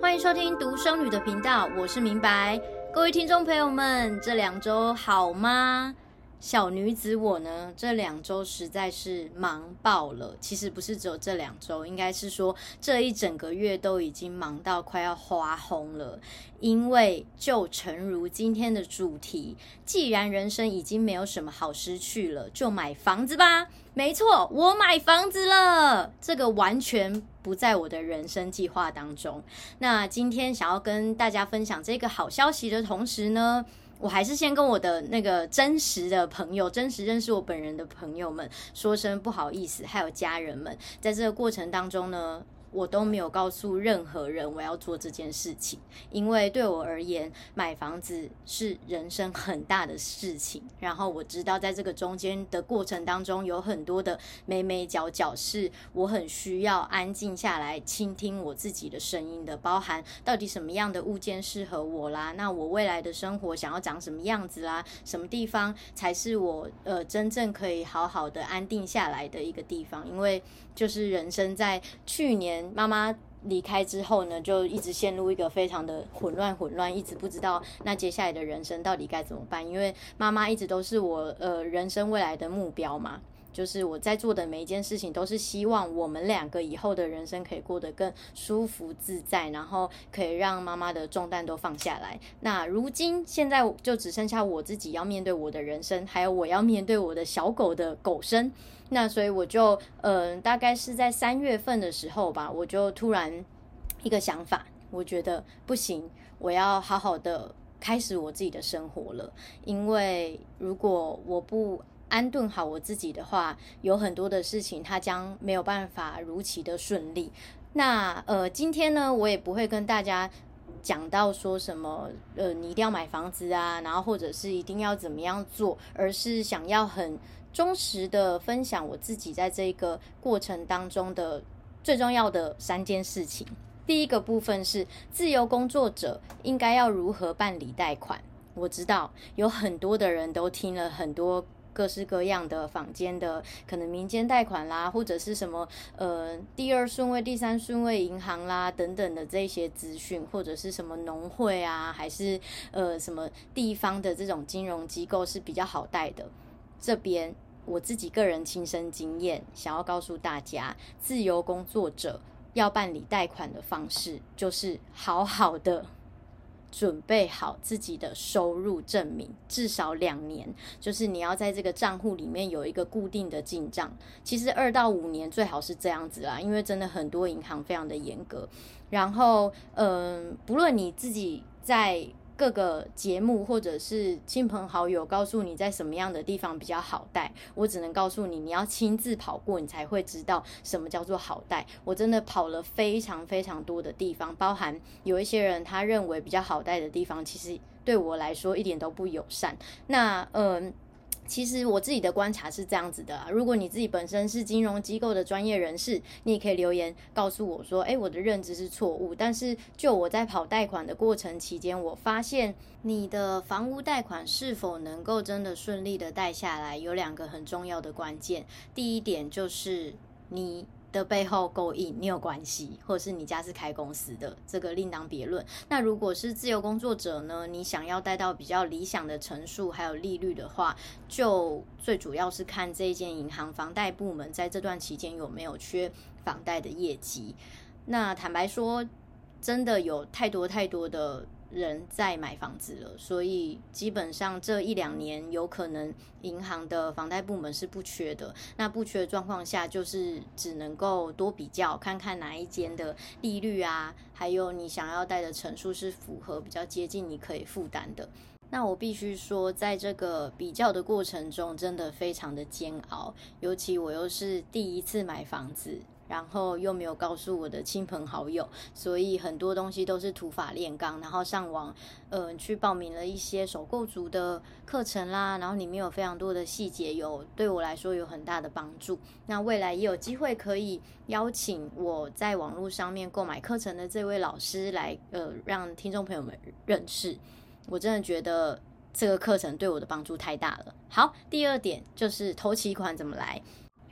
欢迎收听独生女的频道，我是明白。各位听众朋友们，这两周好吗？小女子我呢，这两周实在是忙爆了。其实不是只有这两周，应该是说这一整个月都已经忙到快要花红了。因为就诚如今天的主题，既然人生已经没有什么好失去了，就买房子吧。没错，我买房子了。这个完全不在我的人生计划当中。那今天想要跟大家分享这个好消息的同时呢，我还是先跟我的那个真实的朋友、真实认识我本人的朋友们说声不好意思，还有家人们，在这个过程当中呢。我都没有告诉任何人我要做这件事情，因为对我而言，买房子是人生很大的事情。然后我知道，在这个中间的过程当中，有很多的眉眉角角，是我很需要安静下来倾听我自己的声音的。包含到底什么样的物件适合我啦？那我未来的生活想要长什么样子啦？什么地方才是我呃真正可以好好的安定下来的一个地方？因为就是人生在去年妈妈离开之后呢，就一直陷入一个非常的混乱，混乱，一直不知道那接下来的人生到底该怎么办。因为妈妈一直都是我呃人生未来的目标嘛。就是我在做的每一件事情，都是希望我们两个以后的人生可以过得更舒服自在，然后可以让妈妈的重担都放下来。那如今现在就只剩下我自己要面对我的人生，还有我要面对我的小狗的狗生。那所以我就嗯、大概是在三月份的时候吧，我就突然一个想法，我觉得不行，我要好好的开始我自己的生活了，因为如果我不安顿好我自己的话，有很多的事情它将没有办法如期的顺利。那呃，今天呢，我也不会跟大家讲到说什么呃，你一定要买房子啊，然后或者是一定要怎么样做，而是想要很忠实的分享我自己在这个过程当中的最重要的三件事情。第一个部分是自由工作者应该要如何办理贷款。我知道有很多的人都听了很多。各式各样的坊间的可能民间贷款啦，或者是什么呃第二顺位、第三顺位银行啦等等的这些资讯，或者是什么农会啊，还是呃什么地方的这种金融机构是比较好贷的。这边我自己个人亲身经验，想要告诉大家，自由工作者要办理贷款的方式，就是好好的。准备好自己的收入证明，至少两年，就是你要在这个账户里面有一个固定的进账。其实二到五年最好是这样子啦，因为真的很多银行非常的严格。然后，嗯、不论你自己在。各个节目或者是亲朋好友告诉你在什么样的地方比较好带，我只能告诉你，你要亲自跑过，你才会知道什么叫做好带。我真的跑了非常非常多的地方，包含有一些人他认为比较好带的地方，其实对我来说一点都不友善。那嗯。其实我自己的观察是这样子的啊，如果你自己本身是金融机构的专业人士，你也可以留言告诉我说，诶，我的认知是错误。但是就我在跑贷款的过程期间，我发现你的房屋贷款是否能够真的顺利的贷下来，有两个很重要的关键。第一点就是你。的背后勾引，你有关系，或者是你家是开公司的，这个另当别论。那如果是自由工作者呢？你想要贷到比较理想的成数还有利率的话，就最主要是看这一间银行房贷部门在这段期间有没有缺房贷的业绩。那坦白说，真的有太多太多的。人在买房子了，所以基本上这一两年有可能银行的房贷部门是不缺的。那不缺的状况下，就是只能够多比较，看看哪一间的利率啊，还有你想要贷的成数是符合比较接近你可以负担的。那我必须说，在这个比较的过程中，真的非常的煎熬，尤其我又是第一次买房子。然后又没有告诉我的亲朋好友，所以很多东西都是土法炼钢。然后上网，嗯、呃，去报名了一些手购族的课程啦。然后里面有非常多的细节，有对我来说有很大的帮助。那未来也有机会可以邀请我在网络上面购买课程的这位老师来，呃，让听众朋友们认识。我真的觉得这个课程对我的帮助太大了。好，第二点就是头期款怎么来。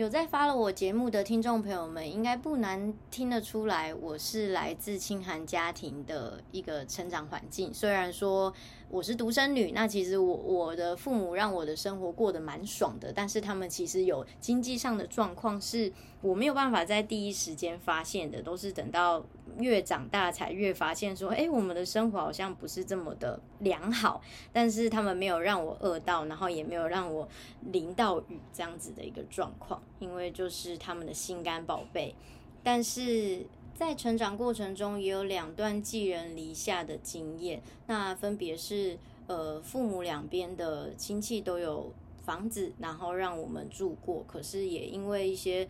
有在发了我节目的听众朋友们，应该不难听得出来，我是来自清寒家庭的一个成长环境。虽然说我是独生女，那其实我我的父母让我的生活过得蛮爽的，但是他们其实有经济上的状况，是我没有办法在第一时间发现的，都是等到越长大才越发现说，哎，我们的生活好像不是这么的良好。但是他们没有让我饿到，然后也没有让我淋到雨这样子的一个状况。因为就是他们的心肝宝贝，但是在成长过程中也有两段寄人篱下的经验，那分别是呃父母两边的亲戚都有房子，然后让我们住过，可是也因为一些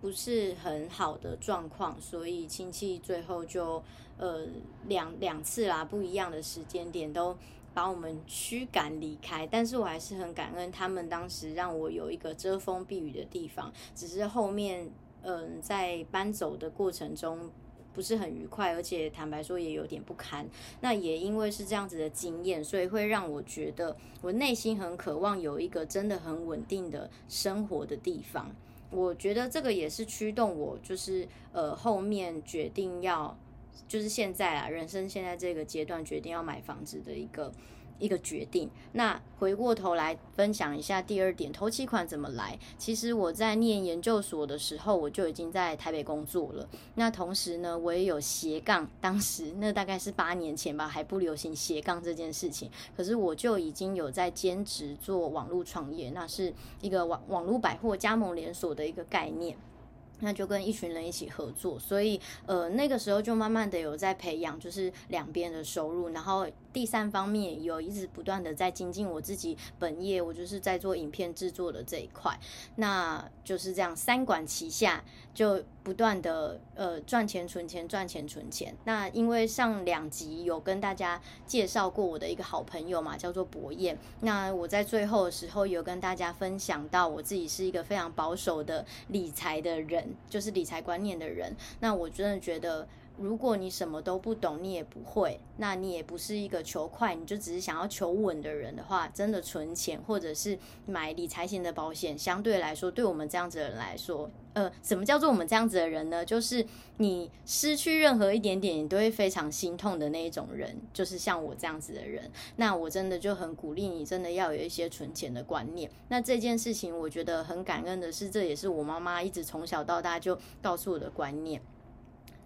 不是很好的状况，所以亲戚最后就呃两两次啦，不一样的时间点都。把我们驱赶离开，但是我还是很感恩他们当时让我有一个遮风避雨的地方。只是后面，嗯，在搬走的过程中不是很愉快，而且坦白说也有点不堪。那也因为是这样子的经验，所以会让我觉得我内心很渴望有一个真的很稳定的生活的地方。我觉得这个也是驱动我，就是呃后面决定要。就是现在啊，人生现在这个阶段决定要买房子的一个一个决定。那回过头来分享一下第二点，头期款怎么来？其实我在念研究所的时候，我就已经在台北工作了。那同时呢，我也有斜杠。当时那大概是八年前吧，还不流行斜杠这件事情。可是我就已经有在兼职做网络创业，那是一个网网络百货加盟连锁的一个概念。那就跟一群人一起合作，所以呃那个时候就慢慢的有在培养，就是两边的收入，然后第三方面有一直不断的在精进我自己本业，我就是在做影片制作的这一块，那就是这样三管齐下，就不断的呃赚钱存钱赚钱存钱。那因为上两集有跟大家介绍过我的一个好朋友嘛，叫做博彦，那我在最后的时候有跟大家分享到我自己是一个非常保守的理财的人。就是理财观念的人，那我真的觉得，如果你什么都不懂，你也不会，那你也不是一个求快，你就只是想要求稳的人的话，真的存钱或者是买理财型的保险，相对来说，对我们这样子的人来说，呃，什么叫做我们这样子的人呢？就是你失去任何一点点，你都会非常心痛的那一种人，就是像我这样子的人。那我真的就很鼓励你，真的要有一些存钱的观念。那这件事情，我觉得很感恩的是，这也是我妈妈一直从小到大就告诉我的观念。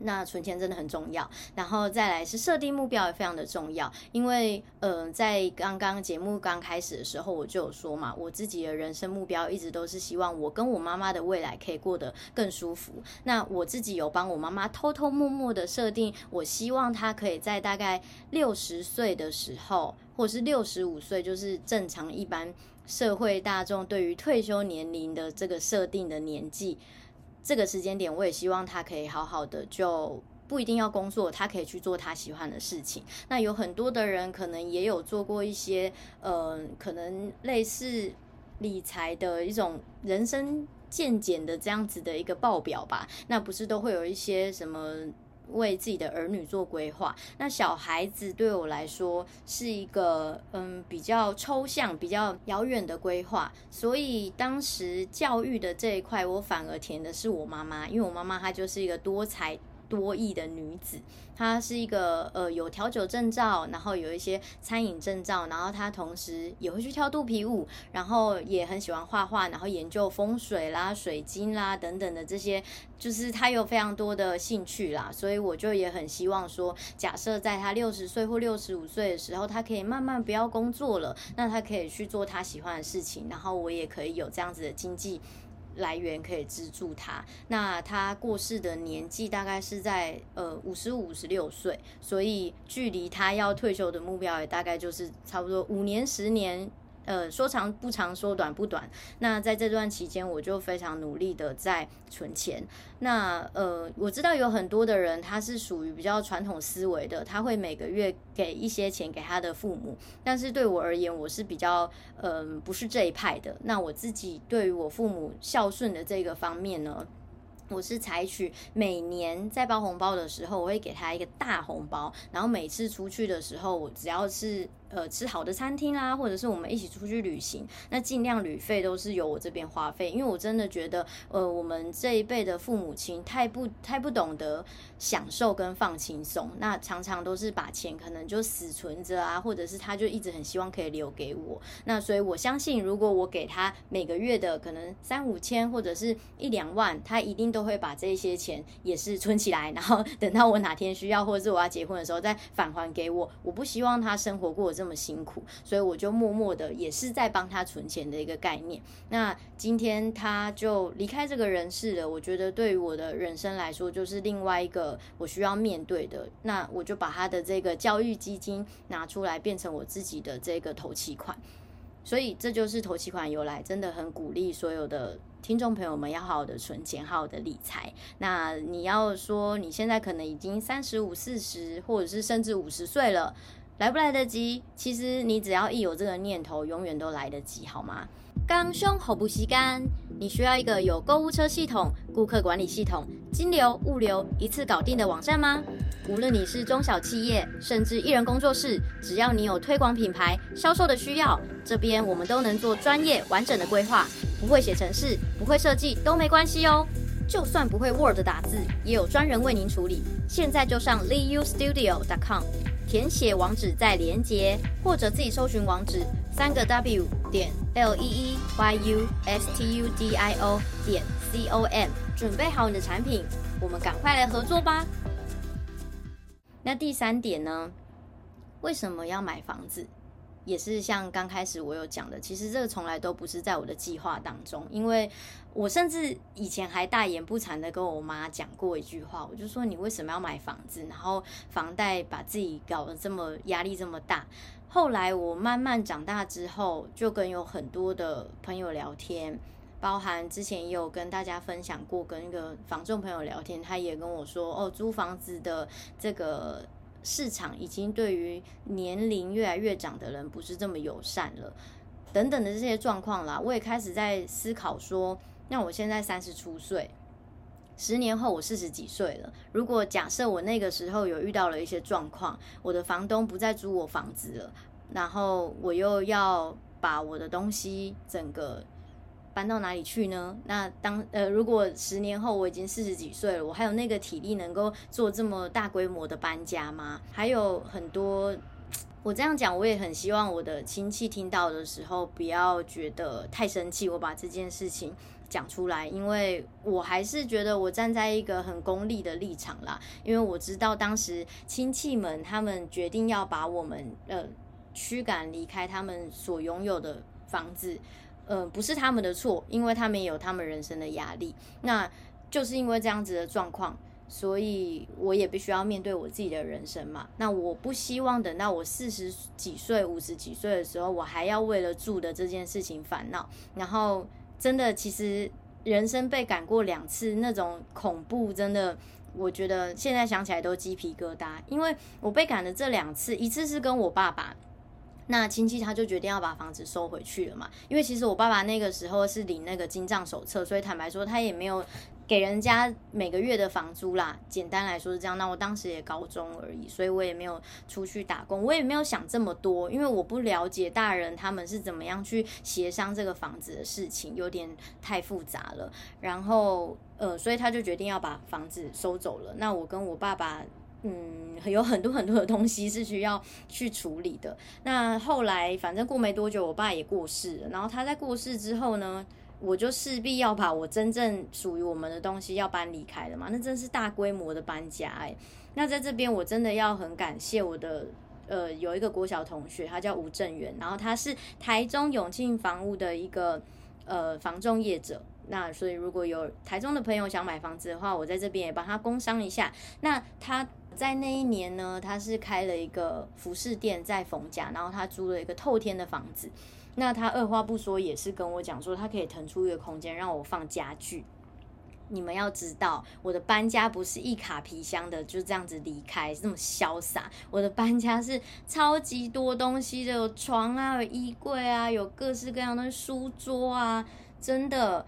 那存钱真的很重要，然后再来是设定目标也非常的重要，因为呃，在刚刚节目刚开始的时候，我就有说嘛，我自己的人生目标一直都是希望我跟我妈妈的未来可以过得更舒服。那我自己有帮我妈妈偷偷摸摸的设定，我希望她可以在大概六十岁的时候，或是六十五岁，就是正常一般社会大众对于退休年龄的这个设定的年纪。这个时间点，我也希望他可以好好的，就不一定要工作，他可以去做他喜欢的事情。那有很多的人可能也有做过一些，呃，可能类似理财的一种人生见解的这样子的一个报表吧。那不是都会有一些什么？为自己的儿女做规划，那小孩子对我来说是一个嗯比较抽象、比较遥远的规划，所以当时教育的这一块，我反而填的是我妈妈，因为我妈妈她就是一个多才。多艺的女子，她是一个呃有调酒证照，然后有一些餐饮证照，然后她同时也会去跳肚皮舞，然后也很喜欢画画，然后研究风水啦、水晶啦等等的这些，就是她有非常多的兴趣啦，所以我就也很希望说，假设在她六十岁或六十五岁的时候，她可以慢慢不要工作了，那她可以去做她喜欢的事情，然后我也可以有这样子的经济。来源可以资助他。那他过世的年纪大概是在呃五十五、十六岁，所以距离他要退休的目标也大概就是差不多五年、十年。呃，说长不长，说短不短。那在这段期间，我就非常努力的在存钱。那呃，我知道有很多的人，他是属于比较传统思维的，他会每个月给一些钱给他的父母。但是对我而言，我是比较嗯、呃，不是这一派的。那我自己对于我父母孝顺的这个方面呢，我是采取每年在包红包的时候，我会给他一个大红包，然后每次出去的时候，我只要是。呃吃好的餐厅啊，或者是我们一起出去旅行，那尽量旅费都是由我这边花费，因为我真的觉得，呃，我们这一辈的父母亲太不太不懂得享受跟放轻松，那常常都是把钱可能就死存着啊，或者是他就一直很希望可以留给我，那所以我相信，如果我给他每个月的可能三五千或者是一两万，他一定都会把这些钱也是存起来，然后等到我哪天需要或者是我要结婚的时候再返还给我。我不希望他生活过这么辛苦，所以我就默默的也是在帮他存钱的一个概念。那今天他就离开这个人世了，我觉得对于我的人生来说，就是另外一个我需要面对的。那我就把他的这个教育基金拿出来，变成我自己的这个投期款。所以这就是投期款由来，真的很鼓励所有的听众朋友们要好好的存钱，好好的理财。那你要说你现在可能已经三十五、四十，或者是甚至五十岁了，来不来得及？其实你只要一有这个念头，永远都来得及，好吗？刚胸好不吸干，你需要一个有购物车系统、顾客管理系统、金流、物流一次搞定的网站吗？无论你是中小企业，甚至一人工作室，只要你有推广品牌、销售的需要，这边我们都能做专业完整的规划。不会写程式，不会设计都没关系哦。就算不会 Word 打字，也有专人为您处理。现在就上 leeustudio.com 填写网址再连接，或者自己搜寻网址三个 W 点 L E E Y U S T U D I O 点 C O M，准备好你的产品，我们赶快来合作吧。那第三点呢？为什么要买房子？也是像刚开始我有讲的，其实这个从来都不是在我的计划当中。因为我甚至以前还大言不惭的跟我妈讲过一句话，我就说：“你为什么要买房子？然后房贷把自己搞得这么压力这么大。”后来我慢慢长大之后，就跟有很多的朋友聊天，包含之前也有跟大家分享过，跟一个房仲朋友聊天，他也跟我说：“哦，租房子的这个市场已经对于年龄越来越长的人不是这么友善了，等等的这些状况啦。”我也开始在思考说：“那我现在三十出岁，十年后我四十几岁了。如果假设我那个时候有遇到了一些状况，我的房东不再租我房子了，然后我又要把我的东西整个……”搬到哪里去呢？那当呃，如果十年后我已经四十几岁了，我还有那个体力能够做这么大规模的搬家吗？还有很多，我这样讲，我也很希望我的亲戚听到的时候不要觉得太生气。我把这件事情讲出来，因为我还是觉得我站在一个很功利的立场啦。因为我知道当时亲戚们他们决定要把我们呃驱赶离开他们所拥有的房子。嗯、不是他们的错，因为他们有他们人生的压力。那就是因为这样子的状况，所以我也必须要面对我自己的人生嘛。那我不希望等到我四十几岁、五十几岁的时候，我还要为了住的这件事情烦恼。然后，真的，其实人生被赶过两次，那种恐怖，真的，我觉得现在想起来都鸡皮疙瘩。因为我被赶的这两次，一次是跟我爸爸。那亲戚他就决定要把房子收回去了嘛，因为其实我爸爸那个时候是领那个金账手册，所以坦白说他也没有给人家每个月的房租啦。简单来说是这样。那我当时也高中而已，所以我也没有出去打工，我也没有想这么多，因为我不了解大人他们是怎么样去协商这个房子的事情，有点太复杂了。然后呃，所以他就决定要把房子收走了。那我跟我爸爸。嗯，有很多很多的东西是需要去处理的。那后来，反正过没多久，我爸也过世了。然后他在过世之后呢，我就势必要把我真正属于我们的东西要搬离开了嘛。那真是大规模的搬家哎。那在这边，我真的要很感谢我的呃，有一个国小同学，他叫吴正元，然后他是台中永庆房屋的一个呃房仲业者。那所以如果有台中的朋友想买房子的话，我在这边也帮他工商一下。那他。在那一年呢，他是开了一个服饰店在逢甲，然后他租了一个透天的房子。那他二话不说，也是跟我讲说，他可以腾出一个空间让我放家具。你们要知道，我的搬家不是一卡皮箱的就这样子离开，是这么潇洒。我的搬家是超级多东西的，有床啊，有衣柜啊，有各式各样的书桌啊，真的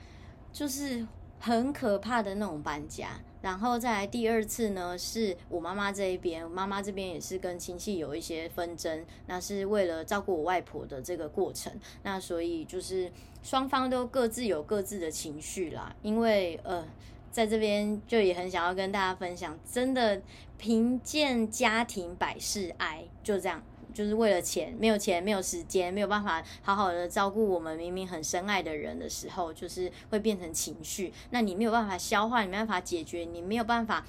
就是。很可怕的那种搬家。然后再来第二次呢，是我妈妈这一边，我妈妈这边也是跟亲戚有一些纷争，那是为了照顾我外婆的这个过程，那所以就是双方都各自有各自的情绪啦。因为呃，在这边就也很想要跟大家分享，真的贫贱家庭百事哀，就这样。就是为了钱，没有钱，没有时间，没有办法好好的照顾我们明明很深爱的人的时候，就是会变成情绪。那你没有办法消化，你没办法解决，你没有办法。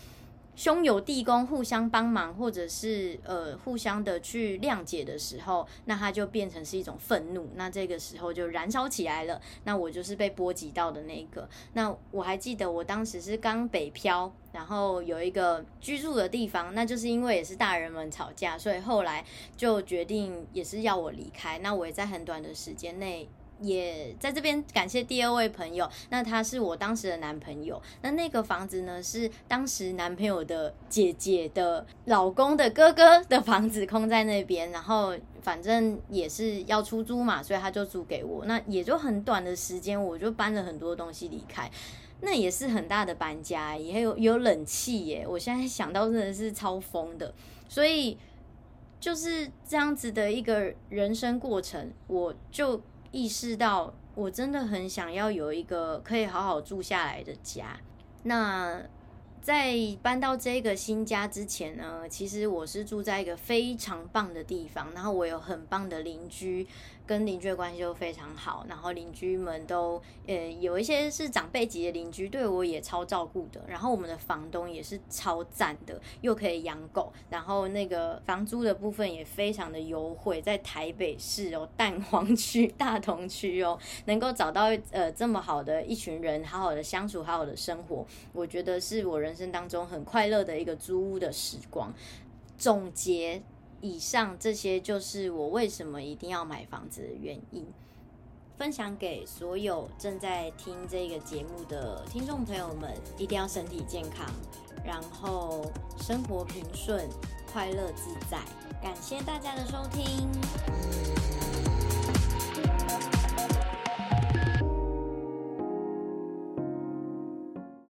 兄友弟恭，互相帮忙，或者是呃互相的去谅解的时候，那它就变成是一种愤怒，那这个时候就燃烧起来了。那我就是被波及到的那一个。那我还记得我当时是刚北漂，然后有一个居住的地方，那就是因为也是大人们吵架，所以后来就决定也是要我离开。那我也在很短的时间内。也在这边感谢第二位朋友，那他是我当时的男朋友。那那个房子呢，是当时男朋友的姐姐的老公的哥哥的房子，空在那边。然后反正也是要出租嘛，所以他就租给我。那也就很短的时间，我就搬了很多东西离开。那也是很大的搬家，也有有冷气耶。我现在想到真的是超疯的，所以就是这样子的一个人生过程，我就。意识到我真的很想要有一个可以好好住下来的家。那在搬到这个新家之前呢，其实我是住在一个非常棒的地方，然后我有很棒的邻居。跟邻居的关系都非常好，然后邻居们都呃有一些是长辈级的邻居，对我也超照顾的。然后我们的房东也是超赞的，又可以养狗，然后那个房租的部分也非常的优惠，在台北市哦，蛋黄区、大同区哦，能够找到呃这么好的一群人，好好的相处，好好的生活，我觉得是我人生当中很快乐的一个租屋的时光。总结。以上这些就是我为什么一定要买房子的原因，分享给所有正在听这个节目的听众朋友们，一定要身体健康，然后生活平顺，快乐自在。感谢大家的收听。